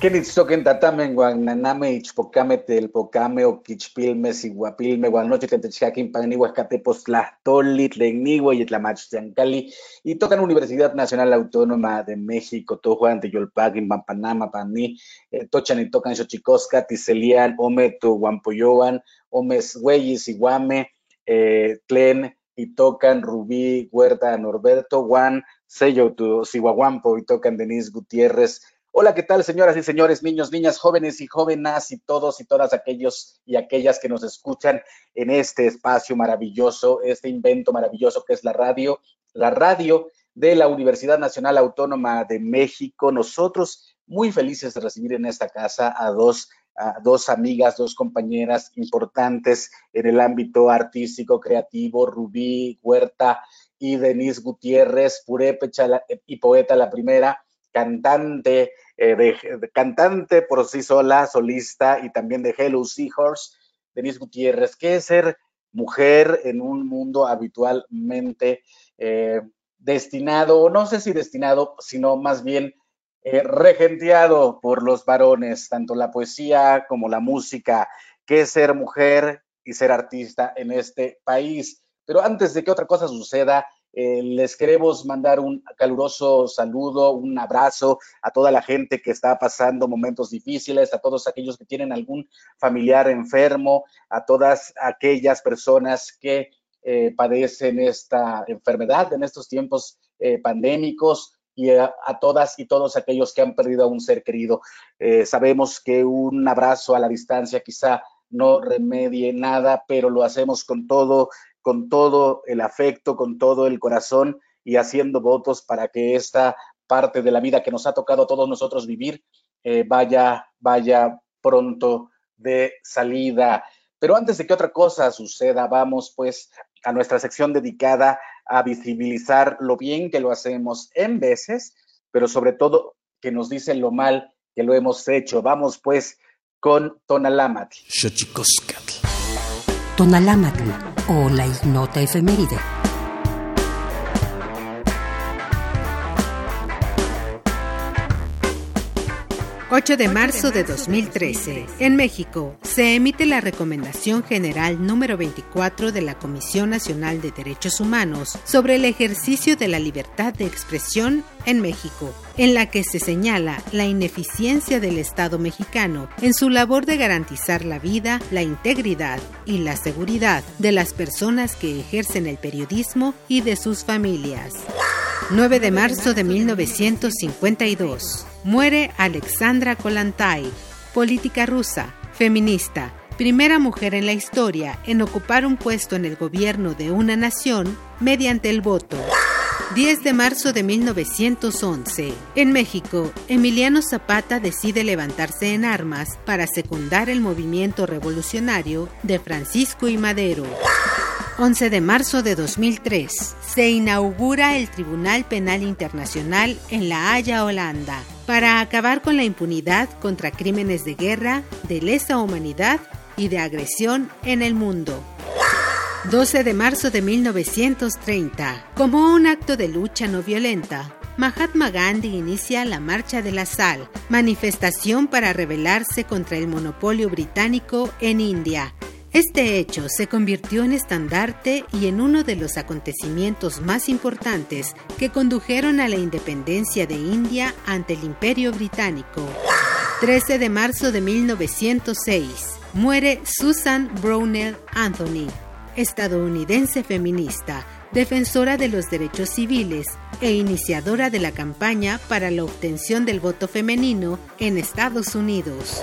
Kenitzoken tatamen guan naname ichpocame telpocame o quichpilme siguapilme guan noche tentechcaquin panigua escatepostlahtoli tlecnigua y tlamachtiancali y tocan Universidad Nacional Autónoma de México, to Juan de Yolpagin, Pampanama, Paní, eh, tochan y tocan Xochicosca, Tiselian, Ome, tu Guampoyoan, Omes, Güeyes, Iguame, eh, Tlen, y tocan Rubí, Huerta, Norberto, Juan, Sello, tu Siguaguampo, y tocan Denise Gutiérrez, Hola, ¿qué tal, señoras y señores, niños, niñas, jóvenes y jóvenes y todos y todas aquellos y aquellas que nos escuchan en este espacio maravilloso, este invento maravilloso que es la radio, la radio de la Universidad Nacional Autónoma de México. Nosotros muy felices de recibir en esta casa a dos, a dos amigas, dos compañeras importantes en el ámbito artístico, creativo, Rubí Huerta y Denise Gutiérrez, purépecha y poeta la primera cantante, eh, cantante por sí sola, solista y también de Hello Seahorse, Denise Gutiérrez. ¿Qué es ser mujer en un mundo habitualmente eh, destinado, no sé si destinado, sino más bien eh, regenteado por los varones, tanto la poesía como la música? ¿Qué es ser mujer y ser artista en este país? Pero antes de que otra cosa suceda, eh, les queremos mandar un caluroso saludo, un abrazo a toda la gente que está pasando momentos difíciles, a todos aquellos que tienen algún familiar enfermo, a todas aquellas personas que eh, padecen esta enfermedad en estos tiempos eh, pandémicos y a, todas y todos aquellos que han perdido a un ser querido. sabemos que un abrazo a la distancia quizá no remedie nada, pero lo hacemos con todo con todo el afecto, con todo el corazón y haciendo votos para que esta parte de la vida que nos ha tocado a todos nosotros vivir eh, vaya, vaya pronto de salida. Pero antes de que otra cosa suceda, vamos pues a nuestra sección dedicada a visibilizar lo bien que lo hacemos en veces, pero sobre todo que nos dicen lo mal que lo hemos hecho. Vamos pues con Tonalámatl. Tonalámatl o la ignota efeméride. 8 de marzo de 2013. En México, se emite la Recomendación General número 24 de la Comisión Nacional de Derechos Humanos sobre el ejercicio de la libertad de expresión en México, en la que se señala la ineficiencia del Estado mexicano en su labor de garantizar la vida, la integridad y la seguridad de las personas que ejercen el periodismo y de sus familias. 9 de marzo de 1952. Muere Alexandra Kollontai, política rusa, feminista, primera mujer en la historia en ocupar un puesto en el gobierno de una nación mediante el voto. 10 de marzo de 1911. En México, Emiliano Zapata decide levantarse en armas para secundar el movimiento revolucionario de Francisco y Madero. 11 de marzo de 2003. Se inaugura el Tribunal Penal Internacional en La Haya, Holanda, para acabar con la impunidad contra crímenes de guerra, de lesa humanidad y de agresión en el mundo. 12 de marzo de 1930. Como un acto de lucha no violenta, Mahatma Gandhi inicia la Marcha de la Sal, manifestación para rebelarse contra el monopolio británico en India este hecho se convirtió en estandarte y en uno de los acontecimientos más importantes que condujeron a la independencia de India ante el Imperio Británico. 13 de marzo de 1906. Muere Susan Brownell Anthony, estadounidense feminista, defensora de los derechos civiles e iniciadora de la campaña para la obtención del voto femenino en Estados Unidos.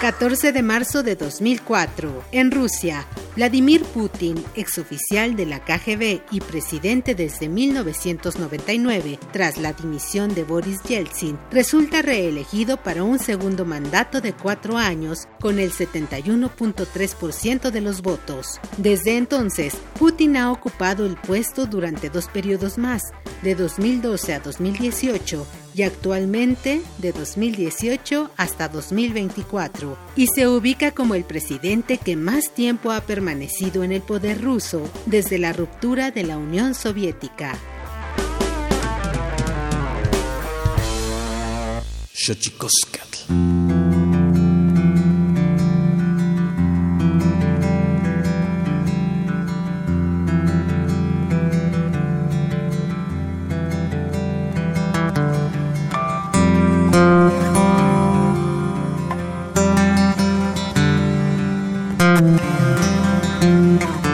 14 de marzo de 2004. En Rusia, Vladimir Putin, exoficial de la KGB y presidente desde 1999, tras la dimisión de Boris Yeltsin, resulta reelegido para un segundo mandato de cuatro años con el 71.3% de los votos. Desde entonces, Putin ha ocupado el puesto durante dos periodos más, de 2012 a 2018, y actualmente de 2018 hasta 2024, y se ubica como el presidente que más tiempo ha permanecido en el poder ruso desde la ruptura de la Unión Soviética. Thank you.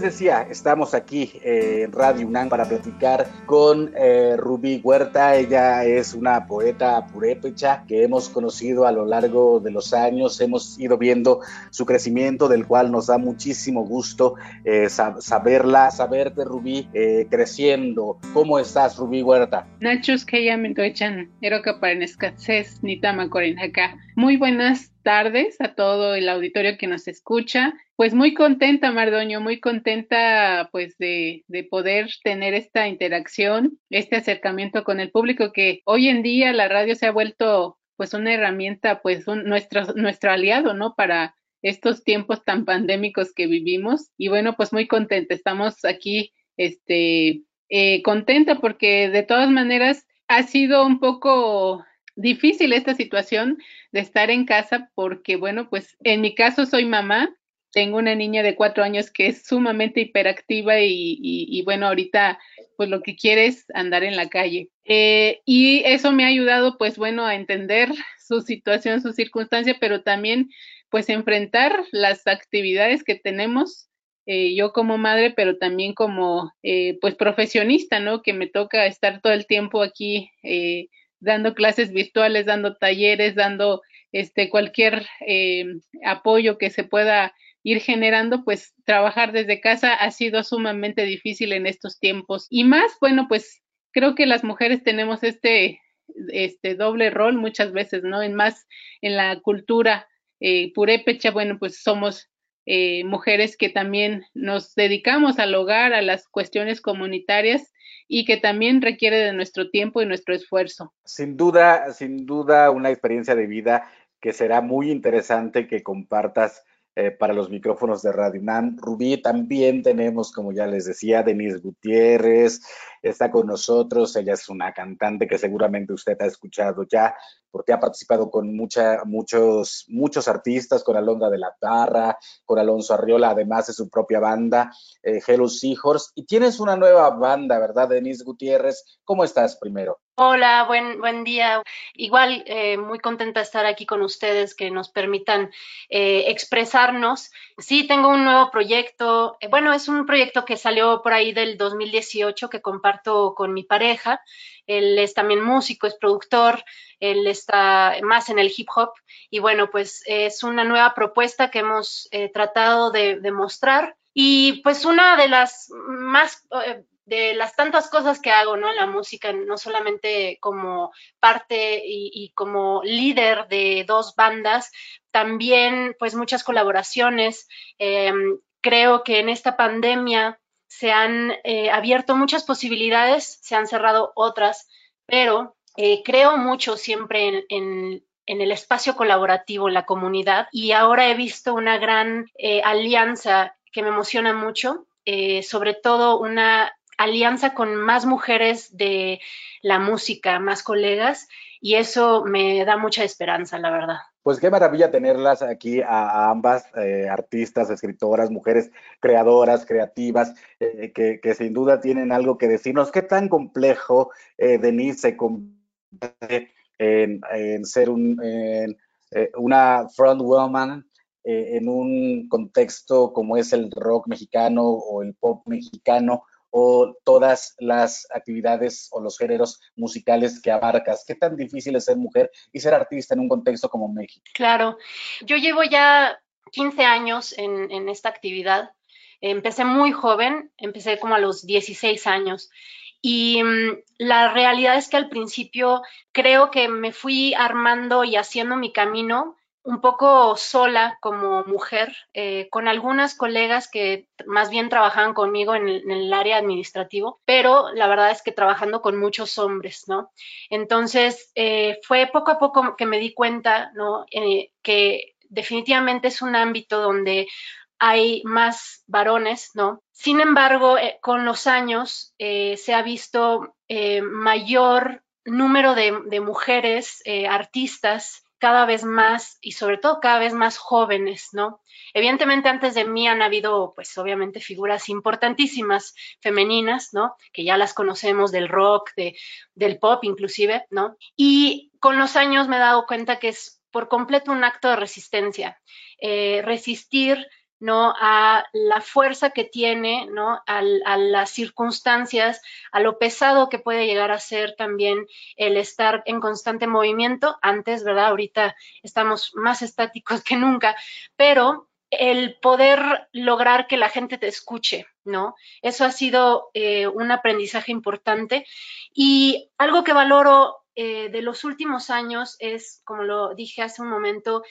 Decía, estamos aquí eh, en Radio UNAM para platicar con eh, Rubí Huerta. Ella es una poeta purépecha que hemos conocido a lo largo de los años. Hemos ido viendo su crecimiento, del cual nos da muchísimo gusto eh, saberla, saberte, Rubí, creciendo. ¿Cómo estás, Rubí Huerta? Nachos que ya me Muy buenas tardes a todo el auditorio que nos escucha. Pues muy contenta, Mardoño, muy contenta pues de, de, poder tener esta interacción, este acercamiento con el público que hoy en día la radio se ha vuelto pues una herramienta, pues un, nuestro, nuestro aliado, ¿no? Para estos tiempos tan pandémicos que vivimos. Y bueno, pues muy contenta, estamos aquí, este, eh, contenta porque de todas maneras ha sido un poco difícil esta situación de estar en casa porque, bueno, pues en mi caso soy mamá, tengo una niña de cuatro años que es sumamente hiperactiva y, bueno, ahorita pues lo que quiere es andar en la calle. Eh, y eso me ha ayudado pues bueno a entender su situación, su circunstancia, pero también pues enfrentar las actividades que tenemos eh, yo como madre, pero también como eh, pues profesionista, ¿no? Que me toca estar todo el tiempo aquí dando clases virtuales, dando talleres, dando este, cualquier eh, apoyo que se pueda ir generando, pues trabajar desde casa ha sido sumamente difícil en estos tiempos. Y más, bueno, pues creo que las mujeres tenemos este, este doble rol muchas veces, ¿no? En más en la cultura eh, purépecha, bueno, pues somos eh, mujeres que también nos dedicamos al hogar, a las cuestiones comunitarias y que también requiere de nuestro tiempo y nuestro esfuerzo. Sin duda, sin duda, una experiencia de vida que será muy interesante que compartas eh, para los micrófonos de Radio UNAM. Rubí, también tenemos, como ya les decía, Denise Gutiérrez, está con nosotros. Ella es una cantante que seguramente usted ha escuchado ya, porque ha participado con mucha, muchos, muchos artistas, con Alondra de la Parra, con Alonso Arriola, además de su propia banda, eh, Hello Seahorse. Y tienes una nueva banda, ¿verdad, Denise Gutiérrez? ¿Cómo estás primero? Hola, buen, buen día. Igual, eh, muy contenta de estar aquí con ustedes, que nos permitan eh, expresarnos. Sí, tengo un nuevo proyecto. Eh, bueno, es un proyecto que salió por ahí del 2018 que comparto con mi pareja. Él es también músico, es productor, él está más en el hip hop y bueno, pues es una nueva propuesta que hemos tratado de, de mostrar. Y pues una de las más de las tantas cosas que hago, ¿no? La música, no solamente como parte y, como líder de dos bandas, también pues muchas colaboraciones. Em, creo que en esta pandemia se han eh, abierto muchas posibilidades, se han cerrado otras, pero eh, creo mucho siempre en, el espacio colaborativo, en la comunidad, y ahora he visto una gran eh, alianza que me emociona mucho, sobre todo una alianza con más mujeres de la música, más colegas, y eso me da mucha esperanza, la verdad. Pues qué maravilla tenerlas aquí a, ambas eh, artistas, escritoras, mujeres creadoras, creativas, eh, que, sin duda tienen algo que decirnos. ¿Qué tan complejo, eh, Denise, se convierte en, ser un, una front woman en un contexto como es el rock mexicano o el pop mexicano? O todas las actividades o los géneros musicales que abarcas? ¿Qué tan difícil es ser mujer y ser artista en un contexto como México? Claro, yo llevo ya 15 años en, esta actividad. Empecé muy joven, empecé como a los 16 años. Y mm, la realidad es que al principio creo que me fui armando y haciendo mi camino un poco sola como mujer, eh, con algunas colegas que más bien trabajaban conmigo en el, área administrativo, pero la verdad es que trabajando con muchos hombres, ¿no? Entonces, eh, fue poco a poco que me di cuenta, ¿no? Eh, que definitivamente es un ámbito donde hay más varones, ¿no? Sin embargo, con los años se ha visto mayor número de mujeres artistas cada vez más y sobre todo cada vez más jóvenes, ¿no? Evidentemente antes de mí han habido, pues obviamente figuras importantísimas femeninas, ¿no? Que ya las conocemos del rock, de, del pop inclusive, ¿no? Y con los años me he dado cuenta que es por completo un acto de resistencia, eh, resistir ¿no? a la fuerza que tiene, ¿no? A, las circunstancias, a lo pesado que puede llegar a ser también el estar en constante movimiento. Antes, ¿verdad? Ahorita estamos más estáticos que nunca, pero el poder lograr que la gente te escuche, ¿no? Eso ha sido eh, un aprendizaje importante y algo que valoro eh, de los últimos años es, como lo dije hace un momento,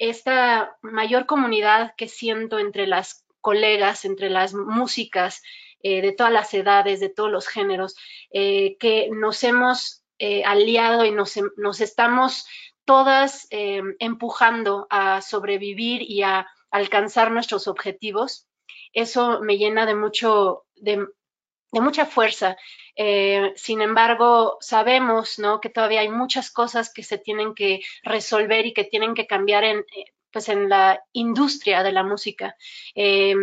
esta mayor comunidad que siento entre las colegas, entre las músicas eh, de todas las edades, de todos los géneros, eh, que nos hemos eh, aliado y nos, nos, estamos todas empujando a sobrevivir y a alcanzar nuestros objetivos. Eso me llena de mucho, de, de mucha fuerza. Eh, sin embargo, sabemos ¿no? que todavía hay muchas cosas que se tienen que resolver y que tienen que cambiar en, eh, pues en la industria de la música. Eh,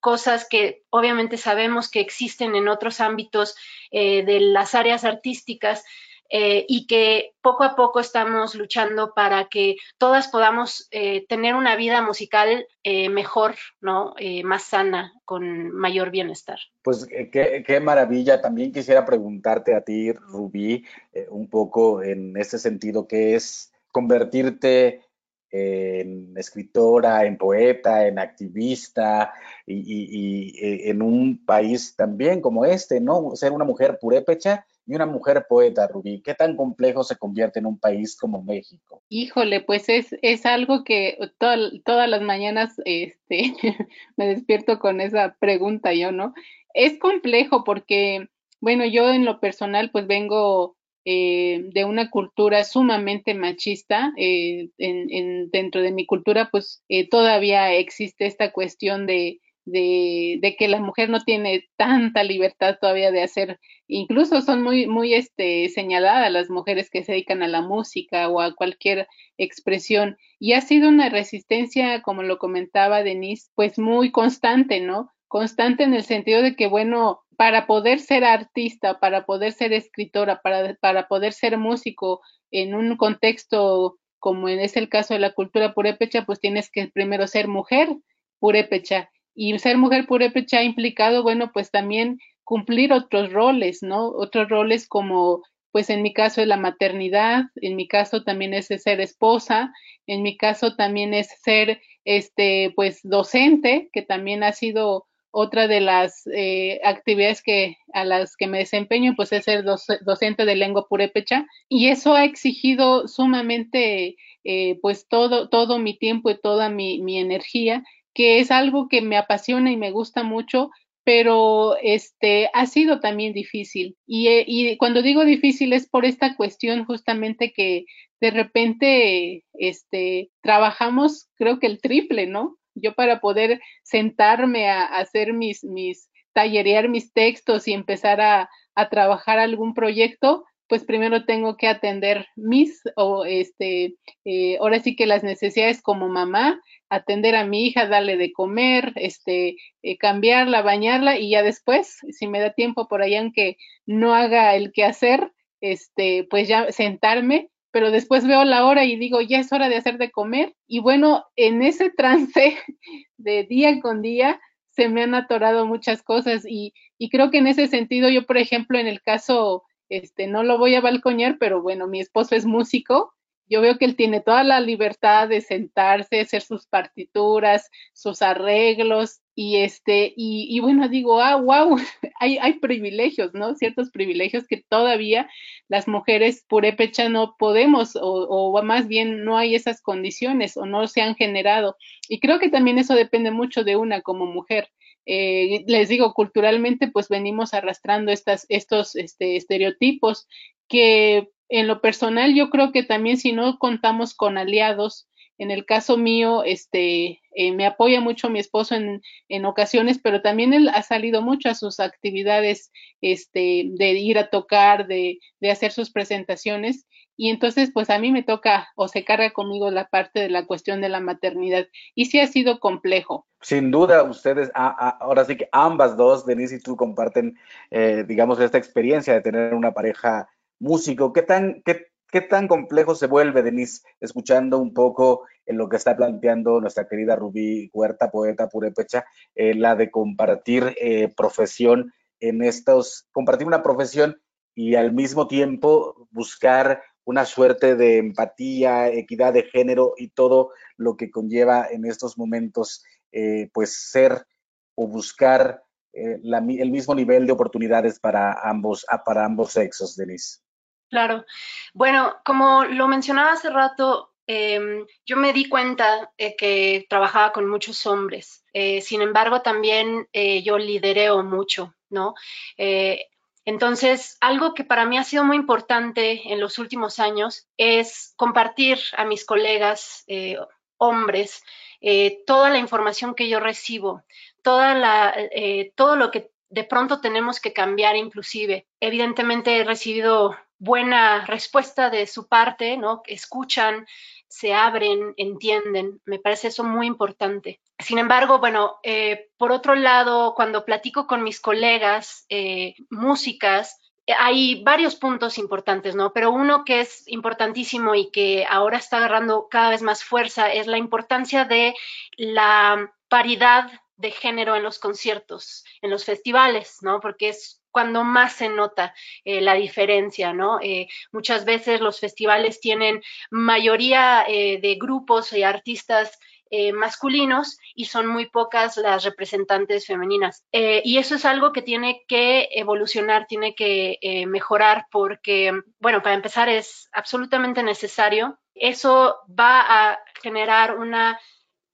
cosas que obviamente sabemos que existen en otros ámbitos de las áreas artísticas, eh, y que poco a poco estamos luchando para que todas podamos eh, tener una vida musical eh, mejor, ¿no? más sana, con mayor bienestar. Pues qué, qué, maravilla. También quisiera preguntarte a ti, Rubí, un poco en ese sentido, ¿qué es convertirte en escritora, en poeta, en activista y, y, en un país también como este, ¿no? Ser una mujer purépecha y una mujer poeta, Rubí? ¿Qué tan complejo se convierte en un país como México? Híjole, pues es, es algo que todas las mañanas este, me despierto con esa pregunta yo, ¿no? Es complejo porque, bueno, yo en lo personal pues vengo eh, de una cultura sumamente machista. Eh, en, dentro de mi cultura pues eh, todavía existe esta cuestión de de, que la mujer no tiene tanta libertad todavía de hacer, incluso son muy, muy este, señaladas las mujeres que se dedican a la música o a cualquier expresión. Y ha sido una resistencia, como lo comentaba Denise, pues muy constante, ¿no? Constante en el sentido de que, bueno, para poder ser artista, para poder ser escritora, para, para poder ser músico en un contexto como es el caso de la cultura purépecha, pues tienes que primero ser mujer purépecha y ser mujer purépecha ha implicado, bueno, pues también cumplir otros roles, ¿no? Otros roles como, pues en mi caso es la maternidad, en mi caso también es ser esposa, en mi caso también es ser, este, pues docente, que también ha sido otra de las eh, actividades que a las que me desempeño, pues es ser docente de lengua purépecha y eso ha exigido sumamente, eh, pues todo todo mi tiempo y toda mi, mi energía que es algo que me apasiona y me gusta mucho, pero este ha sido también difícil. Y, eh, y, cuando digo difícil es por esta cuestión justamente que de repente este trabajamos creo que el triple, ¿no? Yo para poder sentarme a, hacer mis, mis, tallerear mis textos y empezar a, a trabajar algún proyecto, pues primero tengo que atender mis, o este, eh, ahora sí que las necesidades como mamá, atender a mi hija, darle de comer, este, eh, cambiarla, bañarla y ya después, si me da tiempo por ahí, aunque no haga el que hacer, este, pues ya sentarme, pero después veo la hora y digo, ya es hora de hacer de comer. Y bueno, en ese trance de día con día, se me han atorado muchas cosas y, y creo que en ese sentido yo, por ejemplo, en el caso, este, no lo voy a balcoñar, pero bueno, mi esposo es músico. Yo veo que él tiene toda la libertad de sentarse, hacer sus partituras, sus arreglos y este y, bueno digo ah wow hay, hay privilegios no ciertos privilegios que todavía las mujeres purépecha no podemos o, o más bien no hay esas condiciones o no se han generado. Y creo que también eso depende mucho de una como mujer eh, les digo, culturalmente, pues venimos arrastrando estas, estos este, estereotipos que en lo personal yo creo que también si no contamos con aliados en el caso mío, este, eh, me apoya mucho mi esposo en, en, ocasiones, pero también él ha salido mucho a sus actividades, este, de ir a tocar, de, de hacer sus presentaciones, y entonces, pues a mí me toca o se carga conmigo la parte de la cuestión de la maternidad, y sí ha sido complejo. Sin duda, ustedes, ahora sí que ambas dos, Denise y tú, comparten, eh, digamos, esta experiencia de tener una pareja músico. ¿Qué tan, qué, ¿Qué tan complejo se vuelve, Denise, escuchando un poco en lo que está planteando nuestra querida Rubí Huerta, poeta purepecha, eh, la de compartir eh, profesión en estos, compartir una profesión y al mismo tiempo buscar una suerte de empatía, equidad de género y todo lo que conlleva en estos momentos, eh, pues ser o buscar el mismo nivel de oportunidades para ambos, para ambos sexos, Denise. Claro. Bueno, como lo mencionaba hace rato, em, yo me di cuenta que trabajaba con muchos hombres. Eh, sin embargo, también eh, yo lidereo mucho, ¿no? Eh, entonces, algo que para mí ha sido muy importante en los últimos años es compartir a mis colegas hombres toda la información que yo recibo, toda la, todo lo que de pronto tenemos que cambiar inclusive. Evidentemente he recibido buena respuesta de su parte, ¿no? Escuchan, se abren, entienden. Me parece eso muy importante. Sin embargo, bueno, eh, por otro lado, cuando platico con mis colegas eh, músicas, eh, hay varios puntos importantes, ¿no? Pero uno que es importantísimo y que ahora está agarrando cada vez más fuerza es la importancia de la paridad de género en los conciertos, en los festivales, ¿no? Porque es cuando más se nota eh, la diferencia, ¿no? Eh, muchas veces los festivales tienen mayoría eh, de grupos y artistas masculinos y son muy pocas las representantes femeninas. y eso es algo que tiene que evolucionar, tiene que mejorar porque, bueno, para empezar es absolutamente necesario. Eso va a generar una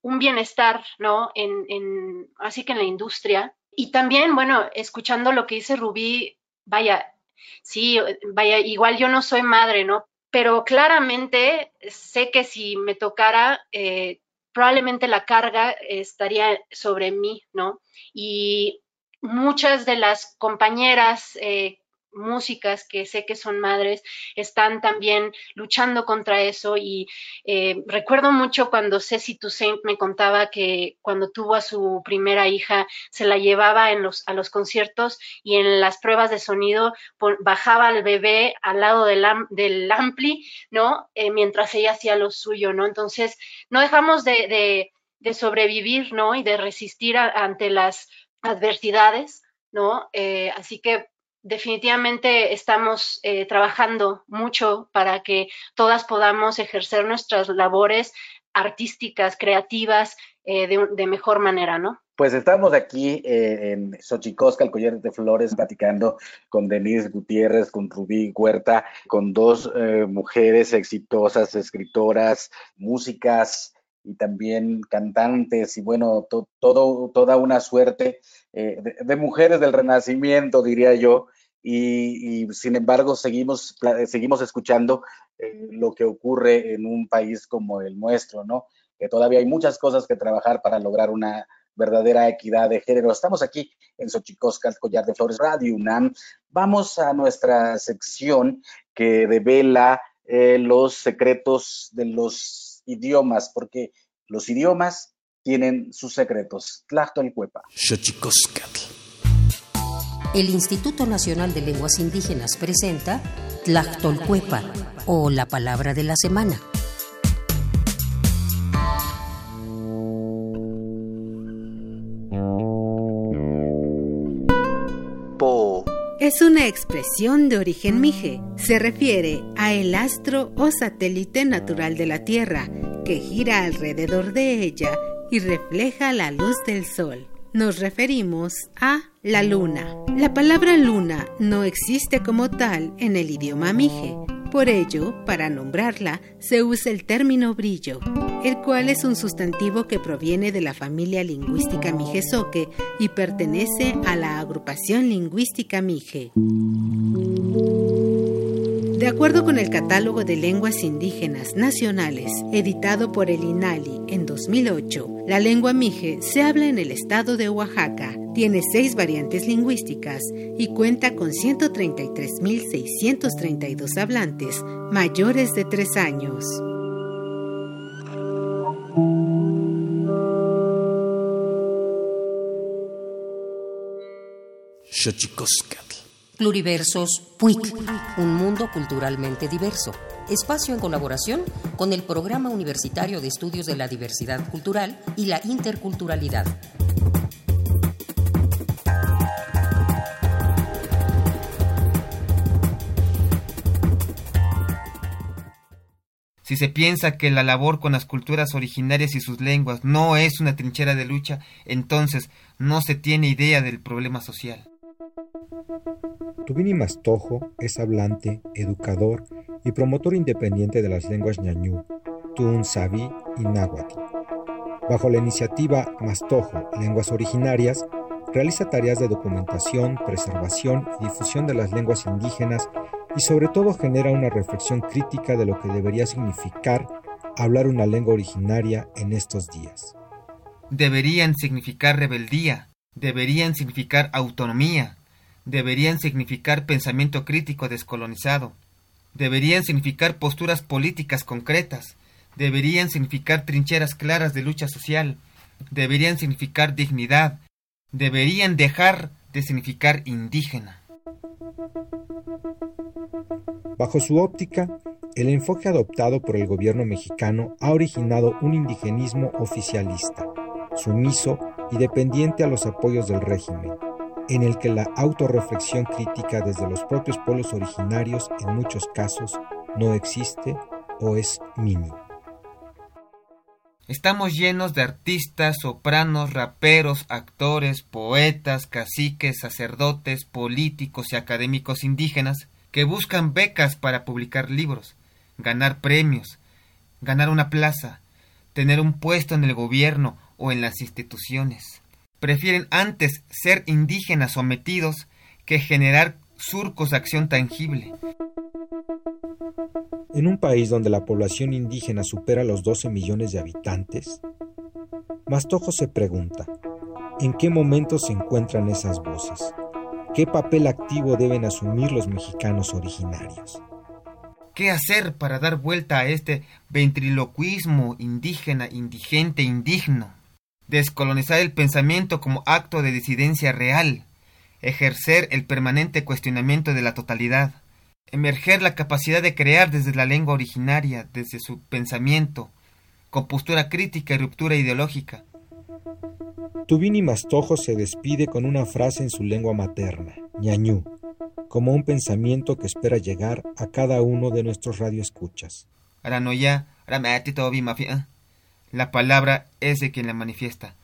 un bienestar, ¿no? En, en, así que en la industria y también, bueno, escuchando lo que dice Rubí, vaya, sí, vaya, igual yo no soy madre, ¿no? Pero claramente sé que si me tocara, eh, probablemente la carga estaría sobre mí, ¿no? Y muchas de las compañeras eh, músicas que sé que son madres están también luchando contra eso y eh, recuerdo mucho cuando Ceci Toussaint me contaba que cuando tuvo a su primera hija se la llevaba en los, a los conciertos y en las pruebas de sonido bajaba al bebé al lado del, del ampli, ¿no? Eh, mientras ella hacía lo suyo, ¿no? Entonces, no dejamos de, de, sobrevivir, ¿no? Y de resistir ante las adversidades, ¿no? Eh, así que definitivamente estamos eh, trabajando mucho para que todas podamos ejercer nuestras labores artísticas, creativas, eh, de, mejor manera, ¿no? Pues estamos aquí eh, en Xochicosca, el collar de flores, platicando con Denise Gutiérrez, con Rubí Huerta, con dos mujeres exitosas, escritoras, músicas y también cantantes y bueno, todo, toda una suerte de, mujeres del renacimiento, diría yo, y, sin embargo seguimos, seguimos escuchando eh, lo que ocurre en un país como el nuestro, ¿no? Que todavía hay muchas cosas que trabajar para lograr una verdadera equidad de género. Estamos aquí en Xochicosca, el Collar de Flores Radio UNAM. Vamos a nuestra sección que devela eh, los secretos de los idiomas, porque los idiomas tienen sus secretos. Tlactolcuepa. Xochicoscatl el Instituto Nacional de Lenguas Indígenas presenta Tlactolcuepa o la palabra de la semana. Po. Es una expresión de origen mije. Se refiere a el astro o satélite natural de la Tierra, que gira alrededor de ella y refleja la luz del sol nos referimos a la luna. La palabra luna no existe como tal en el idioma mije. Por ello, para nombrarla, se usa el término brillo, el cual es un sustantivo que proviene de la familia lingüística mijezoque y pertenece a la agrupación lingüística mije. De acuerdo con el Catálogo de Lenguas Indígenas Nacionales, editado por el INALI en 2008, la lengua mije se habla en el estado de Oaxaca, tiene seis variantes lingüísticas y cuenta con 133.632 hablantes mayores de tres años. Pluriversos PUIC, un mundo culturalmente diverso. Espacio en colaboración con el Programa Universitario de Estudios de la Diversidad Cultural y la Interculturalidad. Si se piensa que la labor con las culturas originarias y sus lenguas no es una trinchera de lucha, entonces no se tiene idea del problema social. Tubini Mastojo es hablante, educador y promotor independiente de las lenguas ñañú, tun, sabi y náhuatl. Bajo la iniciativa Mastojo, Lenguas Originarias, realiza tareas de documentación, preservación y difusión de las lenguas indígenas y sobre todo genera una reflexión crítica de lo que debería significar hablar una lengua originaria en estos días. Deberían significar rebeldía, deberían significar autonomía, deberían significar pensamiento crítico descolonizado, deberían significar posturas políticas concretas, deberían significar trincheras claras de lucha social, deberían significar dignidad, deberían dejar de significar indígena. Bajo su óptica, el enfoque adoptado por el gobierno mexicano ha originado un indigenismo oficialista, sumiso y dependiente a los apoyos del régimen, en el que la autorreflexión crítica desde los propios pueblos originarios en muchos casos no existe o es mínima. Estamos llenos de artistas, sopranos, raperos, actores, poetas, caciques, sacerdotes, políticos y académicos indígenas que buscan becas para publicar libros, ganar premios, ganar una plaza, tener un puesto en el gobierno o en las instituciones prefieren antes ser indígenas sometidos que generar surcos de acción tangible. En un país donde la población indígena supera los 12 millones de habitantes, Mastojo se pregunta, ¿en qué momento se encuentran esas voces? ¿Qué papel activo deben asumir los mexicanos originarios? ¿Qué hacer para dar vuelta a este ventriloquismo indígena, indigente, indigno? Descolonizar el pensamiento como acto de disidencia real, ejercer el permanente cuestionamiento de la totalidad, emerger la capacidad de crear desde la lengua originaria, desde su pensamiento, con postura crítica y ruptura ideológica. Tubini Mastojo se despide con una frase en su lengua materna, ñañú, como un pensamiento que espera llegar a cada uno de nuestros radioescuchas. Aranoya, mafia. La palabra es de quien la manifiesta.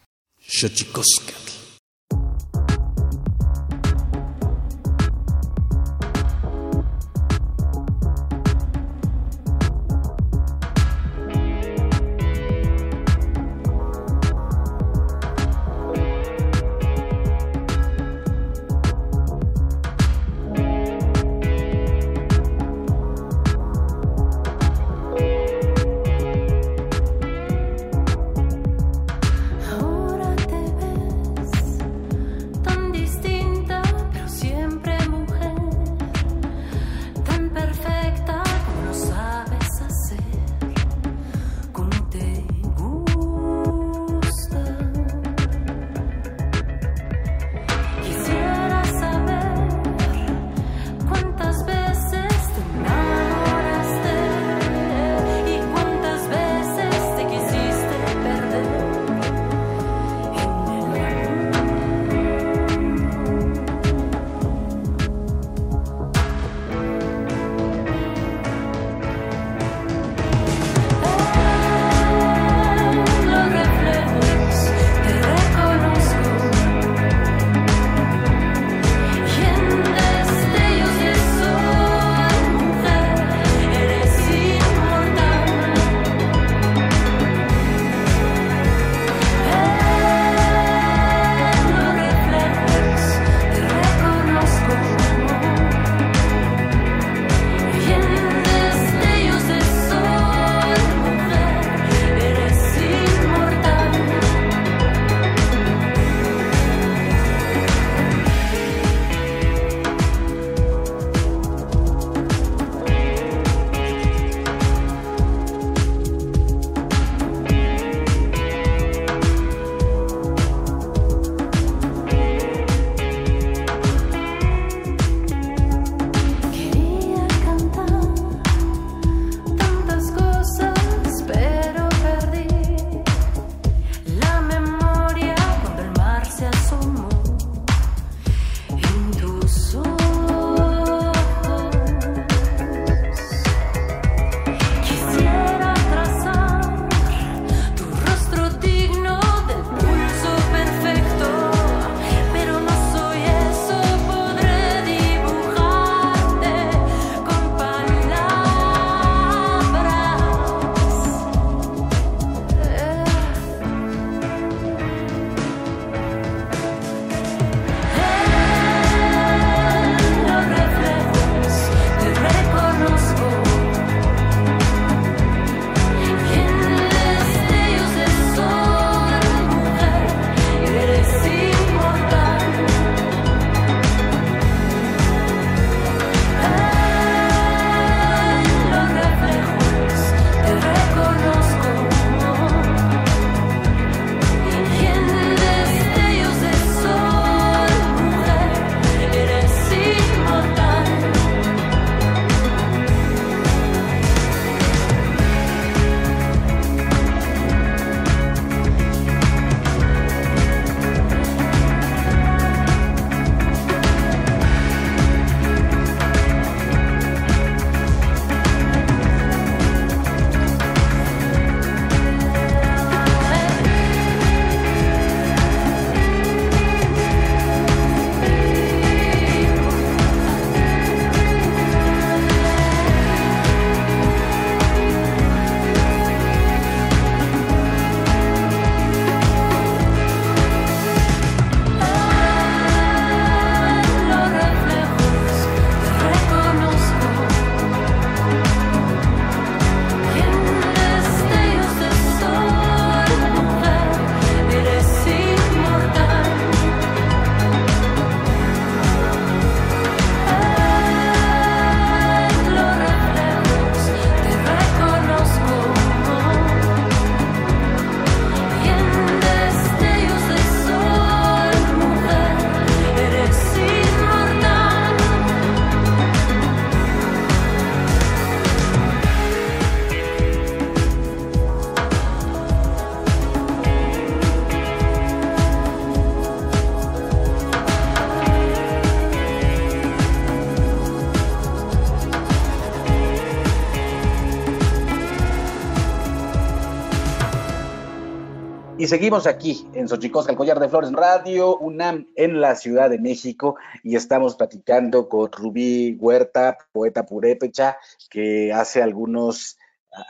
Seguimos aquí en Xochicosca, el Collar de Flores, Radio UNAM en la Ciudad de México y estamos platicando con Rubí Huerta, poeta purépecha, que hace algunos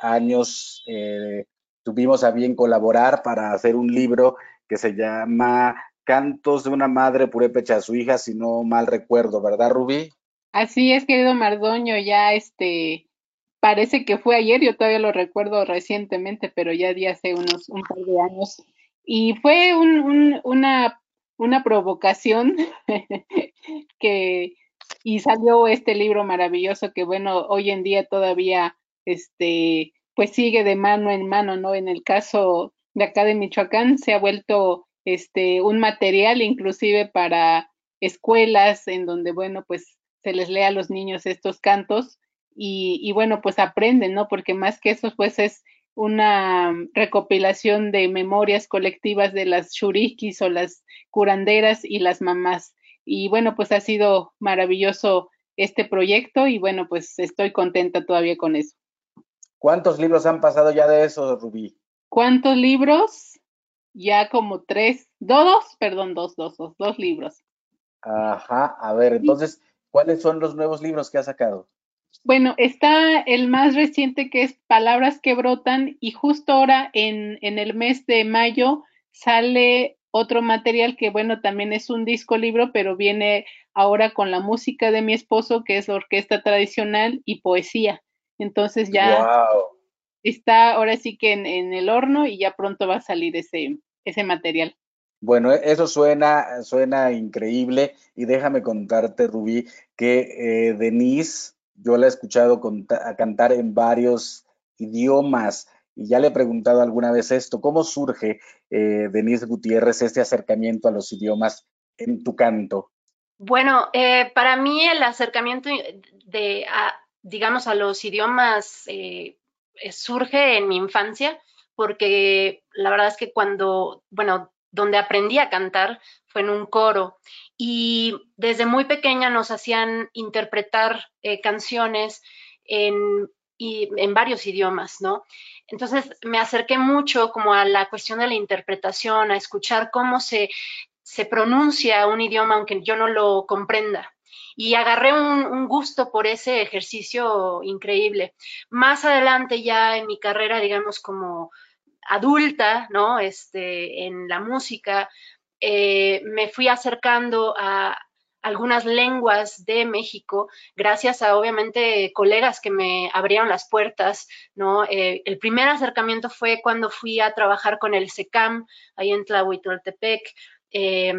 años eh, tuvimos a bien colaborar para hacer un libro que se llama Cantos de una madre purépecha a su hija, si no mal recuerdo, ¿verdad, Rubí? Así es, querido Mardoño, ya este parece que fue ayer, yo todavía lo recuerdo recientemente, pero ya di hace unos un par de años. Y fue un, una, una provocación que, y salió este libro maravilloso que, bueno, hoy en día todavía, este, pues sigue de mano en mano, ¿no? En el caso de acá de Michoacán se ha vuelto, este, un material inclusive para escuelas en donde, bueno, pues se les lee a los niños estos cantos y, bueno, pues aprenden, ¿no? Porque más que eso, pues es una recopilación de memorias colectivas de las shurikis o las curanderas y las mamás. Y bueno, pues ha sido maravilloso este proyecto y bueno, pues estoy contenta todavía con eso. ¿Cuántos libros han pasado ya de eso, Rubí? ¿Cuántos libros? Ya como tres, dos, perdón, dos, dos, dos, dos libros. Ajá, a ver, entonces, ¿cuáles son los nuevos libros que ha sacado? Bueno, está el más reciente que es Palabras que brotan y justo ahora en, en el mes de mayo sale otro material que bueno, también es un disco libro, pero viene ahora con la música de mi esposo, que es orquesta tradicional y poesía. Entonces ya está ahora sí que en, en, el horno y ya pronto va a salir ese, ese material. Bueno, eso suena, suena increíble y déjame contarte, Rubí, que eh, Denise yo la he escuchado cantar en varios idiomas y ya le he preguntado alguna vez esto, ¿cómo surge, eh, Denise Gutiérrez, este acercamiento a los idiomas en tu canto? Bueno, eh, para mí el acercamiento de, digamos, a los idiomas eh, surge en mi infancia, porque la verdad es que cuando, bueno, donde aprendí a cantar fue en un coro y desde muy pequeña nos hacían interpretar eh, canciones en, en varios idiomas, ¿no? Entonces me acerqué mucho como a la cuestión de la interpretación, a escuchar cómo se, se pronuncia un idioma aunque yo no lo comprenda. Y agarré un, un, gusto por ese ejercicio increíble. Más adelante ya en mi carrera, digamos, como adulta, ¿no? Este, en la música, eh, me fui acercando a algunas lenguas de México, gracias a obviamente colegas que me abrieron las puertas, ¿no? Eh, el primer acercamiento fue cuando fui a trabajar con el SECAM, ahí en Tlahuitoltepec, eh,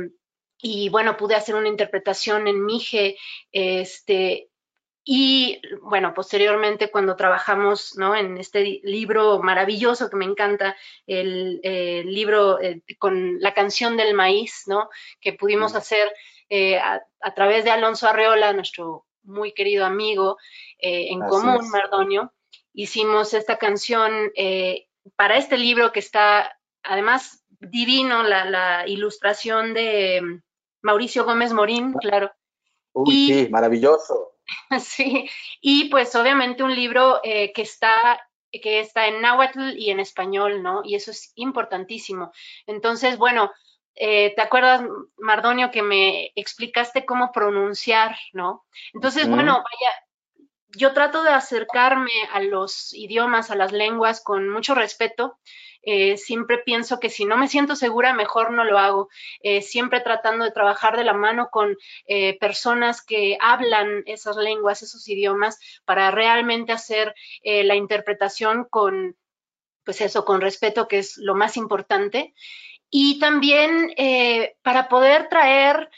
y bueno, pude hacer una interpretación en Mije, este, y bueno, posteriormente cuando trabajamos ¿no? en este libro maravilloso que me encanta, el, libro eh, con la canción del maíz, ¿no? que pudimos hacer eh, a, través de Alonso Arreola, nuestro muy querido amigo eh, en común, Mardonio, hicimos esta canción para este libro que está además divino, la, la ilustración de Mauricio Gómez Morín, claro. Uy, sí, maravilloso Sí, y pues obviamente un libro eh, que está que está en náhuatl y en español, ¿no? Y eso es importantísimo. Entonces, bueno, eh, ¿te acuerdas, Mardonio, que me explicaste cómo pronunciar, ¿no? Entonces, bueno, vaya, yo trato de acercarme a los idiomas, a las lenguas con mucho respeto eh, siempre pienso que si no me siento segura, mejor no lo hago. Eh, siempre tratando de trabajar de la mano con eh, personas que hablan esas lenguas, esos idiomas, para realmente hacer la interpretación con, pues eso, con respeto, que es lo más importante. Y también para poder traer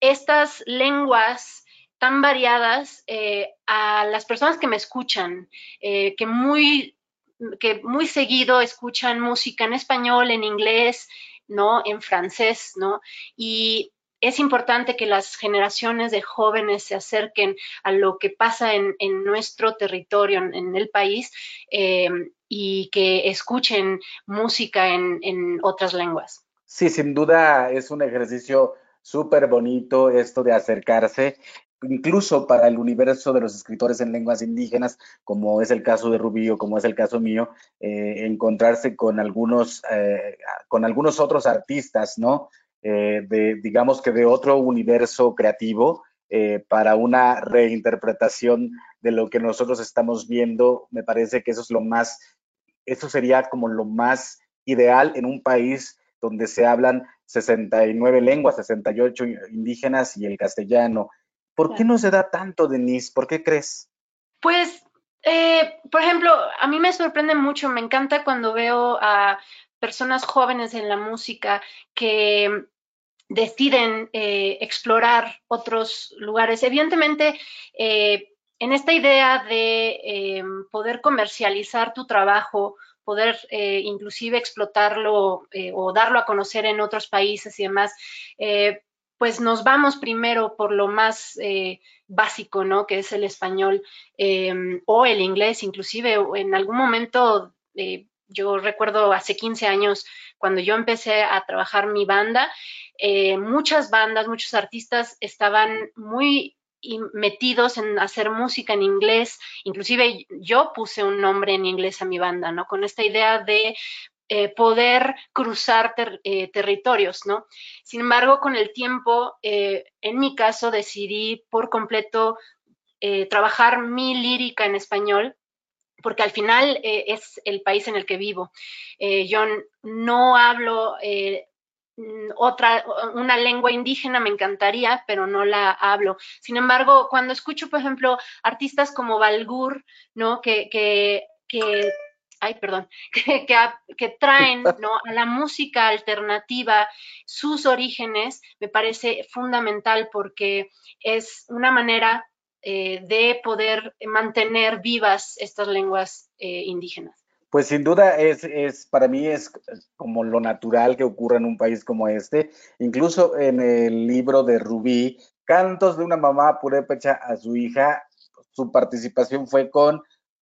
estas lenguas tan variadas a las personas que me escuchan, que muy que muy seguido escuchan música en español, en inglés, ¿no? En francés, ¿no? Y es importante que las generaciones de jóvenes se acerquen a lo que pasa en, nuestro territorio, en, el país, eh, y que escuchen música en, en otras lenguas. Sí, sin duda es un ejercicio súper bonito esto de acercarse incluso para el universo de los escritores en lenguas indígenas, como es el caso de Rubí o como es el caso mío, eh, encontrarse con algunos, eh, con algunos otros artistas, ¿no? Eh, de, digamos que de otro universo creativo para una reinterpretación de lo que nosotros estamos viendo. Me parece que eso es lo más, eso sería como lo más ideal en un país donde se hablan 69 lenguas, 68 indígenas y el castellano. ¿Por qué no se da tanto, Denise? ¿Por qué crees? Pues, eh, por ejemplo, a mí me sorprende mucho, me encanta cuando veo a personas jóvenes en la música que deciden eh, explorar otros lugares. Evidentemente, eh, en esta idea de poder comercializar tu trabajo, poder inclusive explotarlo o darlo a conocer en otros países y demás, pues nos vamos primero por lo más eh, básico, ¿no? Que es el español em, o el inglés, inclusive en algún momento, eh, yo recuerdo hace 15 años, cuando yo empecé a trabajar mi banda, eh, muchas bandas, muchos artistas estaban muy metidos en hacer música en inglés, inclusive yo puse un nombre en inglés a mi banda, ¿no? Con esta idea de eh, poder cruzar eh, territorios, ¿no? Sin embargo, con el tiempo, eh, en mi caso, decidí por completo trabajar mi lírica en español, porque al final es el país en el que vivo. yo no hablo otra, una lengua indígena me encantaría, pero no la hablo. Sin embargo, cuando escucho, por ejemplo, artistas como Balgur, ¿no? Que, que ay, perdón, que, traen ¿no? a la música alternativa sus orígenes, me parece fundamental porque es una manera eh, de poder mantener vivas estas lenguas eh, indígenas. Pues sin duda es, es, para mí es como lo natural que ocurra en un país como este. Incluso en el libro de Rubí, Cantos de una mamá purépecha a su hija, su participación fue con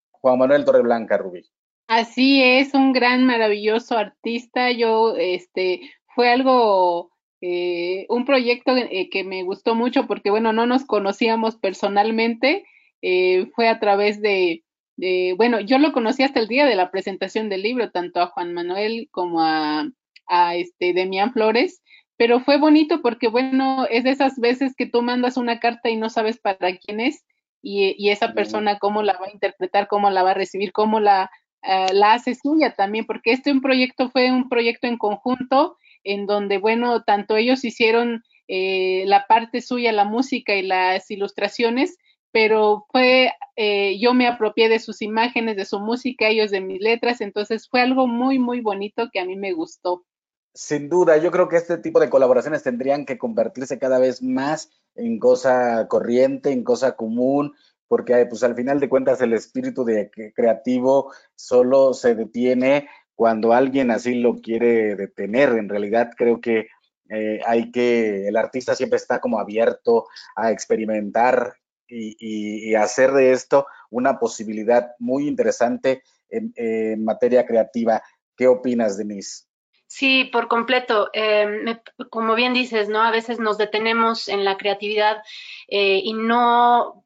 Juan Manuel Torreblanca Rubí. Así es, un gran, maravilloso artista. Yo, este, fue algo, eh, un proyecto eh, que me gustó mucho porque, bueno, no nos conocíamos personalmente, eh, fue a través de, de, bueno, yo lo conocí hasta el día de la presentación del libro, tanto a Juan Manuel como a, a este Demián Flores, pero fue bonito porque, bueno, es de esas veces que tú mandas una carta y no sabes para quién es y, y esa persona cómo la va a interpretar, cómo la va a recibir, cómo la eh, la hace suya también, porque este un proyecto fue un proyecto en conjunto en donde, bueno, tanto ellos hicieron eh, la parte suya, la música y las ilustraciones, pero fue, eh, yo me apropié de sus imágenes, de su música, ellos de mis letras, entonces fue algo muy, muy bonito que a mí me gustó. Sin duda, yo creo que este tipo de colaboraciones tendrían que convertirse cada vez más en cosa corriente, en cosa común, porque pues al final de cuentas el espíritu de creativo solo se detiene cuando alguien así lo quiere detener. En realidad creo que eh, hay que, el artista siempre está como abierto a experimentar y, hacer de esto una posibilidad muy interesante en, materia creativa. ¿Qué opinas, Denise? Sí, por completo. Eh, como bien dices, ¿no? A veces nos detenemos en la creatividad eh, y no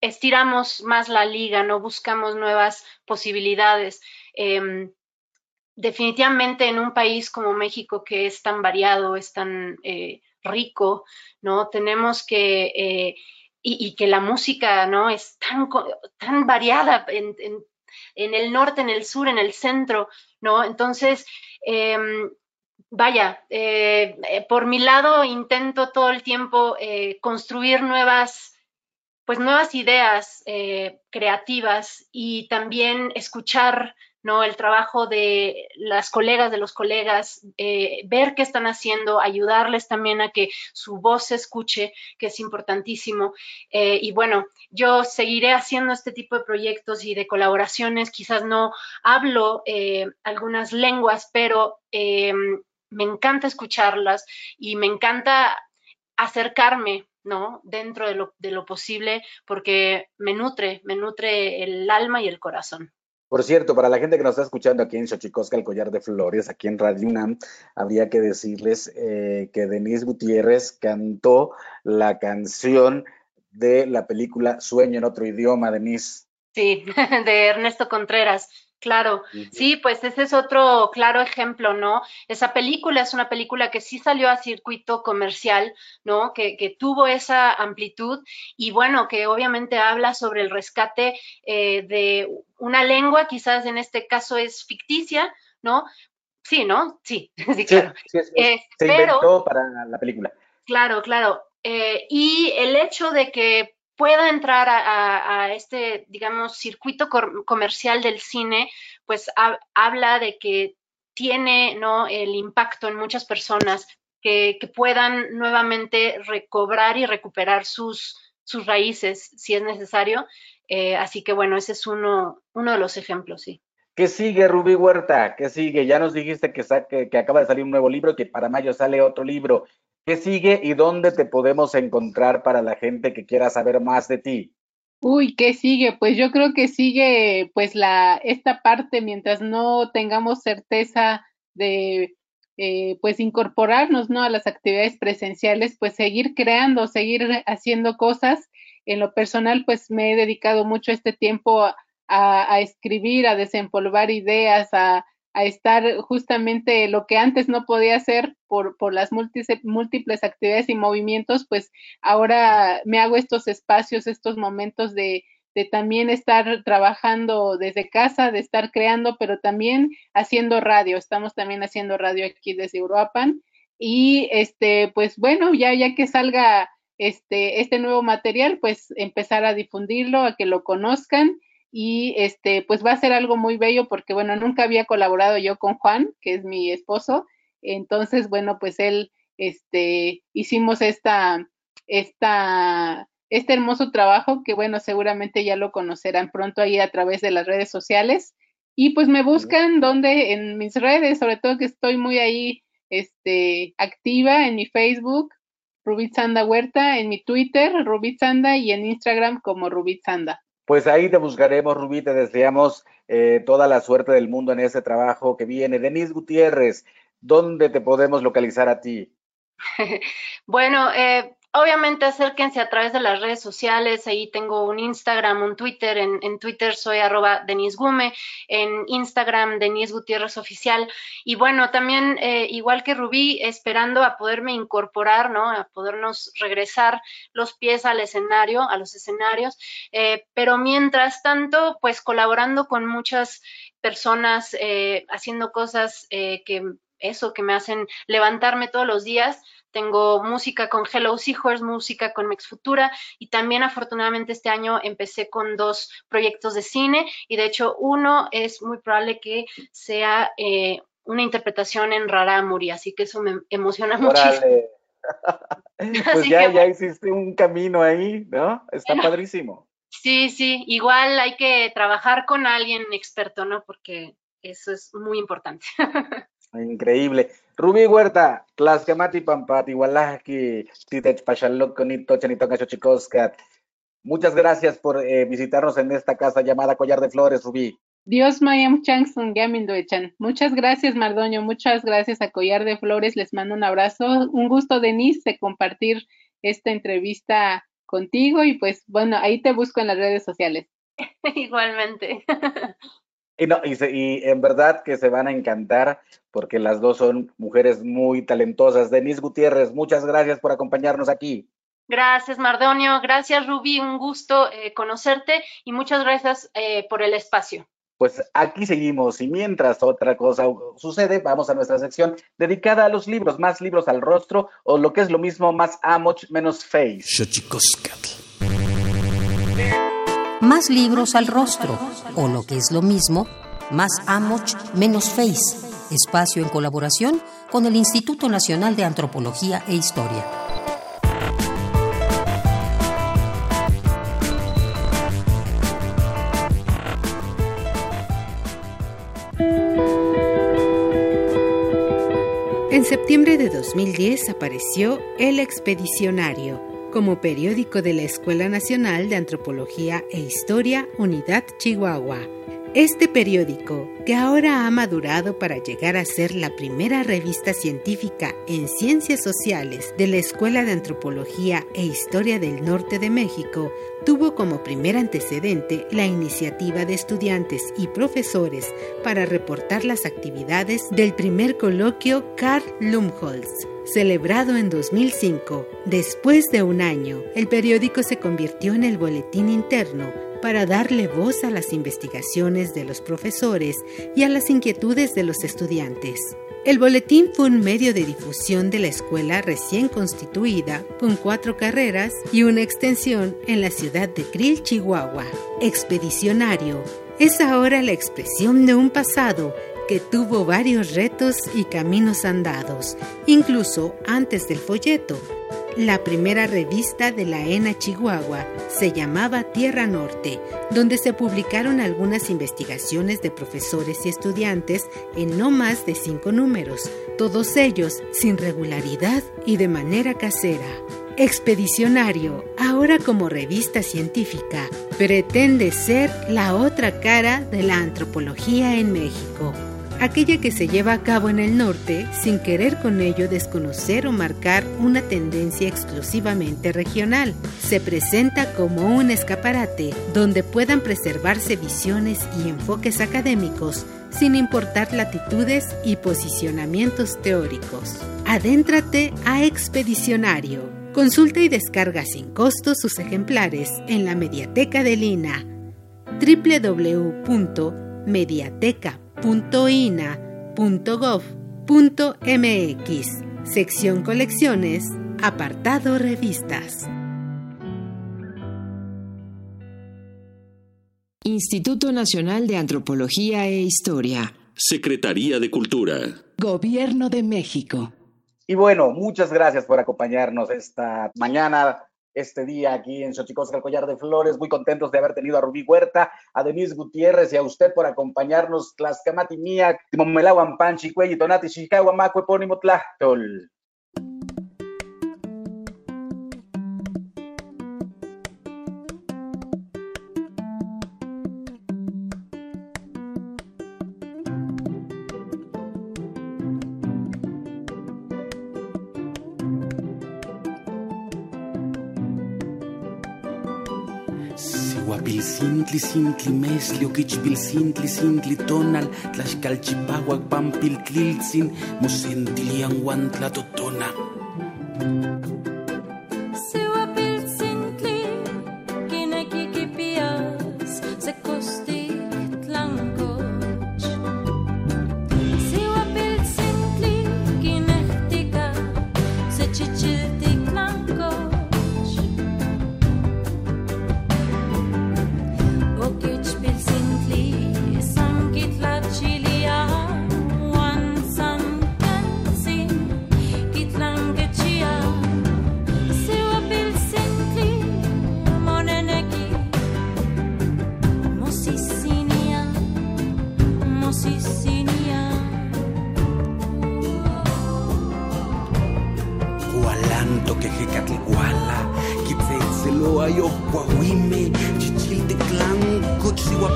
estiramos más la liga, no buscamos nuevas posibilidades. Em, definitivamente en un país como México que es tan variado, es tan eh, rico, ¿no? Tenemos que, eh, y, que la música, ¿no? Es tan, tan variada en, el norte, en el sur, en el centro, ¿no? Entonces, em, vaya, eh, por mi lado intento todo el tiempo construir nuevas pues nuevas ideas eh, creativas y también escuchar ¿no? el trabajo de las colegas, de los colegas, eh, ver qué están haciendo, ayudarles también a que su voz se escuche, que es importantísimo. Eh, y bueno, yo seguiré haciendo este tipo de proyectos y de colaboraciones. Quizás no hablo algunas lenguas, pero me encanta escucharlas y me encanta acercarme ¿no? Dentro de lo, de lo posible, porque me nutre, me nutre el alma y el corazón. Por cierto, para la gente que nos está escuchando aquí en Xochicosca, el Collar de Flores, aquí en Radio UNAM, habría que decirles eh, que Denise Gutiérrez cantó la canción de la película Sueño en otro idioma, Denise. Sí, de Ernesto Contreras. Claro, sí, pues ese es otro claro ejemplo, ¿no? Esa película es una película que sí salió a circuito comercial, ¿no? Que, que tuvo esa amplitud y bueno, que obviamente habla sobre el rescate eh, de una lengua, quizás en este caso es ficticia, ¿no? Sí, ¿no? Sí, sí, claro. Eh, se inventó para la película. Claro, claro. Eh, y el hecho de que pueda entrar a, este, digamos, circuito comercial del cine, pues habla de que tiene ¿no? el impacto en muchas personas que, puedan nuevamente recobrar y recuperar sus, sus raíces si es necesario. Eh, así que bueno, ese es uno, uno de los ejemplos, sí. ¿Qué sigue, Rubí Huerta? ¿Qué sigue? Ya nos dijiste que, que acaba de salir un nuevo libro, que para mayo sale otro libro. ¿Qué sigue y dónde te podemos encontrar para la gente que quiera saber más de ti? Uy, ¿qué sigue? Pues yo creo que sigue pues la esta parte mientras no tengamos certeza de eh, pues incorporarnos ¿no? a las actividades presenciales, pues seguir creando, seguir haciendo cosas. En lo personal, pues me he dedicado mucho este tiempo a, a escribir, a desempolvar ideas, a, a estar justamente lo que antes no podía hacer por, por las múltiples actividades y movimientos, pues ahora me hago estos espacios, estos momentos de, de también estar trabajando desde casa, de estar creando, pero también haciendo radio. Estamos también haciendo radio aquí desde Uruapan. Y este, pues bueno, ya, ya que salga este, este nuevo material, pues empezar a difundirlo, a que lo conozcan y este pues va a ser algo muy bello porque bueno nunca había colaborado yo con Juan que es mi esposo. Entonces bueno pues él este hicimos esta esta este hermoso trabajo que bueno seguramente ya lo conocerán pronto ahí a través de las redes sociales. Y pues me buscan donde en mis redes sobre todo que estoy muy ahí este activa en mi Facebook Rubit Sanda Huerta en mi Twitter Rubit Sanda y en Instagram como Rubit Sanda pues ahí te buscaremos, Rubí, te deseamos eh, toda la suerte del mundo en ese trabajo que viene. Denise Gutiérrez, ¿dónde te podemos localizar a ti? bueno, eh, Obviamente acérquense a través de las redes sociales, ahí tengo un Instagram, un Twitter, en, Twitter soy arroba Denise Gume, en Instagram Denise Gutiérrez Oficial, y bueno, también eh, igual que Rubí, esperando a poderme incorporar, ¿no? A podernos regresar los pies al escenario, a los escenarios, eh, pero mientras tanto, pues colaborando con muchas personas, eh, haciendo cosas que eso, que me hacen levantarme todos los días, tengo música con Hello Seahorse, música con Mex Futura y también afortunadamente este año empecé con dos proyectos de cine y de hecho uno es muy probable que sea eh, una interpretación en Raramuri, así que eso me emociona muchísimo. pues ya, ya hiciste un camino ahí, ¿no? Está padrísimo. Sí, sí, igual hay que trabajar con alguien experto, ¿no? Porque eso es muy importante. Increíble. Rubí Huerta, Tlaxcamati Pampati, Walaki, Titech Pachalocconito, Chanito Cachochicoscat. Muchas gracias por eh, visitarnos en esta casa llamada Collar de Flores, Rubí. Dios Mayam Changsun Gamindoechan. Muchas gracias, Mardoño. Muchas gracias a Collar de Flores. Les mando un abrazo. Un gusto, Denise, de compartir esta entrevista contigo. Y pues, bueno, ahí te busco en las redes sociales. Igualmente. Y, no, y, en verdad que se van a encantar porque las dos son mujeres muy talentosas. Denise Gutiérrez, muchas gracias por acompañarnos aquí. Gracias, Mardonio. Gracias, Rubí. Un gusto eh, conocerte y muchas gracias eh, por el espacio. Pues aquí seguimos y mientras otra cosa sucede, vamos a nuestra sección dedicada a los libros, más libros al rostro o lo que es lo mismo, más amoch, menos face. Más libros al rostro, o lo que es lo mismo, más Amoch, menos Face, espacio en colaboración con el Instituto Nacional de Antropología e Historia. En septiembre de 2010 apareció El Expedicionario como periódico de la Escuela Nacional de Antropología e Historia, Unidad Chihuahua. Este periódico, que ahora ha madurado para llegar a ser la primera revista científica en ciencias sociales de la Escuela de Antropología e Historia del Norte de México, tuvo como primer antecedente la iniciativa de estudiantes y profesores para reportar las actividades del primer coloquio Karl Lumholtz celebrado en 2005. Después de un año, el periódico se convirtió en el boletín interno para darle voz a las investigaciones de los profesores y a las inquietudes de los estudiantes. El boletín fue un medio de difusión de la escuela recién constituida, con cuatro carreras y una extensión en la ciudad de Krill, Chihuahua. Expedicionario es ahora la expresión de un pasado que tuvo varios retos y caminos andados, incluso antes del folleto. La primera revista de la ENA Chihuahua se llamaba Tierra Norte, donde se publicaron algunas investigaciones de profesores y estudiantes en no más de cinco números, todos ellos sin regularidad y de manera casera. Expedicionario, ahora como revista científica, pretende ser la otra cara de la antropología en México aquella que se lleva a cabo en el norte sin querer con ello desconocer o marcar una tendencia exclusivamente regional. Se presenta como un escaparate donde puedan preservarse visiones y enfoques académicos sin importar latitudes y posicionamientos teóricos. Adéntrate a Expedicionario. Consulta y descarga sin costo sus ejemplares en la Mediateca de Lina www.mediateca.com .ina.gov.mx, sección colecciones, apartado revistas. Instituto Nacional de Antropología e Historia. Secretaría de Cultura. Gobierno de México. Y bueno, muchas gracias por acompañarnos esta mañana este día aquí en Xochicosca, el Collar de Flores. Muy contentos de haber tenido a Rubí Huerta, a Denise Gutiérrez y a usted por acompañarnos. Tlaxcamati Mía, Timomelawan Panchi, Cuelli, Tonati, Chicago, Macue, Pónimo, sintli sintli mesli oquichpil sintli sintli tonal tlaxcalchipahuac pampiltliltzin mosentilian uan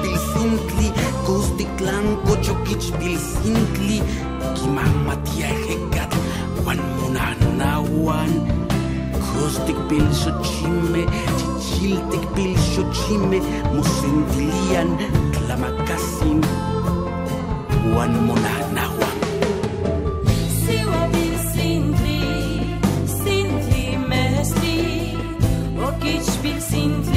bilsintli Kuztiklanko chokicbilsintli kimamatiajekat Juan munanahuan Kuztikpilxochime chichiltikpilxochime Musintilian tlamakasin Juan munanahuan Simply, simply, mesty, or kitsch, simply.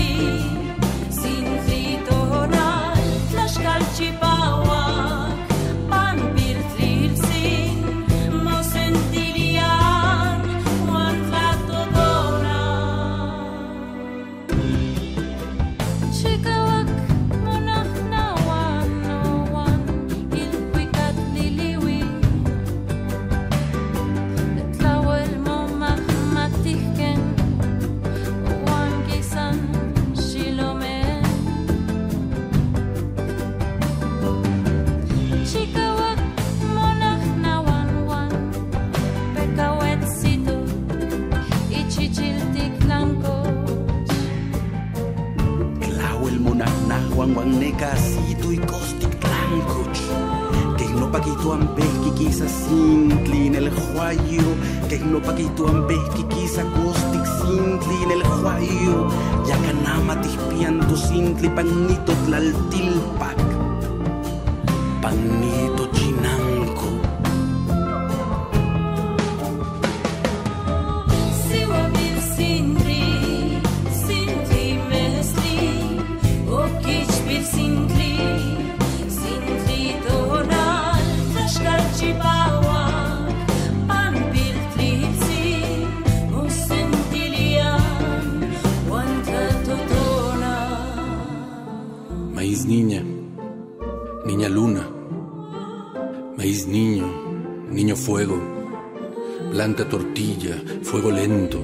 Sintli panito luna, maíz niño, niño fuego, planta tortilla, fuego lento,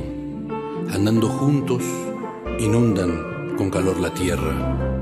andando juntos, inundan con calor la tierra.